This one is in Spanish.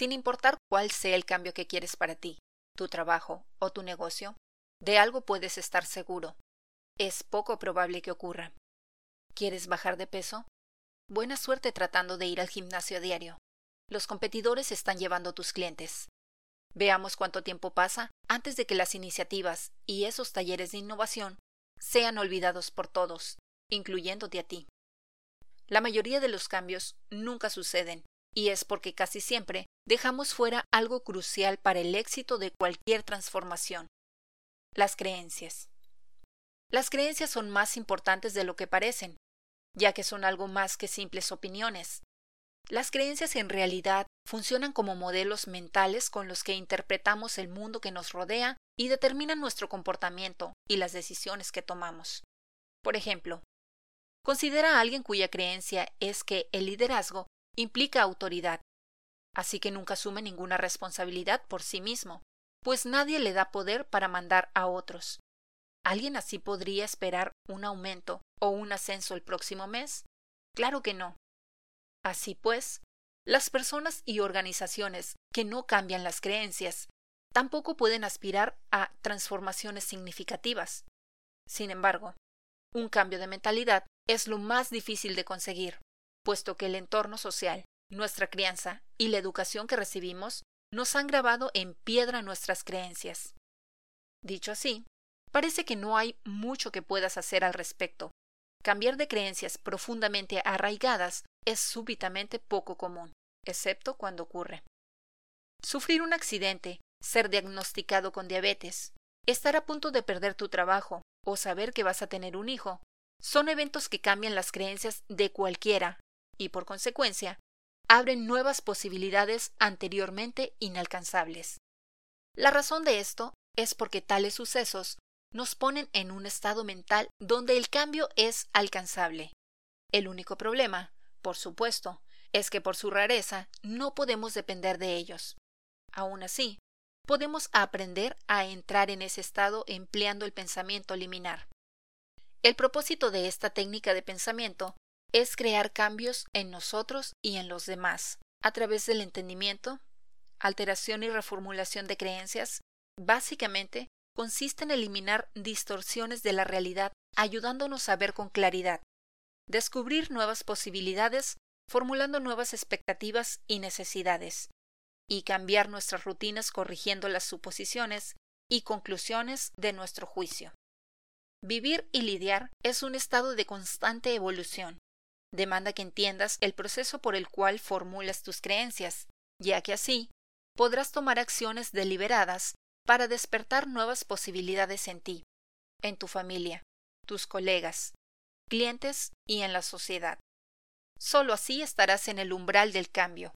sin importar cuál sea el cambio que quieres para ti, tu trabajo o tu negocio, de algo puedes estar seguro. Es poco probable que ocurra. ¿Quieres bajar de peso? Buena suerte tratando de ir al gimnasio a diario. Los competidores están llevando tus clientes. Veamos cuánto tiempo pasa antes de que las iniciativas y esos talleres de innovación sean olvidados por todos, incluyéndote a ti. La mayoría de los cambios nunca suceden, y es porque casi siempre dejamos fuera algo crucial para el éxito de cualquier transformación. Las creencias. Las creencias son más importantes de lo que parecen, ya que son algo más que simples opiniones. Las creencias en realidad funcionan como modelos mentales con los que interpretamos el mundo que nos rodea y determinan nuestro comportamiento y las decisiones que tomamos. Por ejemplo, considera a alguien cuya creencia es que el liderazgo implica autoridad, así que nunca asume ninguna responsabilidad por sí mismo, pues nadie le da poder para mandar a otros. ¿Alguien así podría esperar un aumento o un ascenso el próximo mes? Claro que no. Así pues, las personas y organizaciones que no cambian las creencias tampoco pueden aspirar a transformaciones significativas. Sin embargo, un cambio de mentalidad es lo más difícil de conseguir, puesto que el entorno social, nuestra crianza y la educación que recibimos nos han grabado en piedra nuestras creencias. Dicho así, parece que no hay mucho que puedas hacer al respecto. Cambiar de creencias profundamente arraigadas es súbitamente poco común, excepto cuando ocurre. Sufrir un accidente, ser diagnosticado con diabetes, estar a punto de perder tu trabajo o saber que vas a tener un hijo, son eventos que cambian las creencias de cualquiera y, por consecuencia, abren nuevas posibilidades anteriormente inalcanzables. La razón de esto es porque tales sucesos nos ponen en un estado mental donde el cambio es alcanzable. El único problema por supuesto, es que por su rareza no podemos depender de ellos. Aún así, podemos aprender a entrar en ese estado empleando el pensamiento liminar. El propósito de esta técnica de pensamiento es crear cambios en nosotros y en los demás, a través del entendimiento, alteración y reformulación de creencias, básicamente consiste en eliminar distorsiones de la realidad ayudándonos a ver con claridad, descubrir nuevas posibilidades, formulando nuevas expectativas y necesidades, y cambiar nuestras rutinas corrigiendo las suposiciones y conclusiones de nuestro juicio. Vivir y lidiar es un estado de constante evolución. Demanda que entiendas el proceso por el cual formulas tus creencias, ya que así podrás tomar acciones deliberadas para despertar nuevas posibilidades en ti, en tu familia, tus colegas, clientes y en la sociedad. Solo así estarás en el umbral del cambio,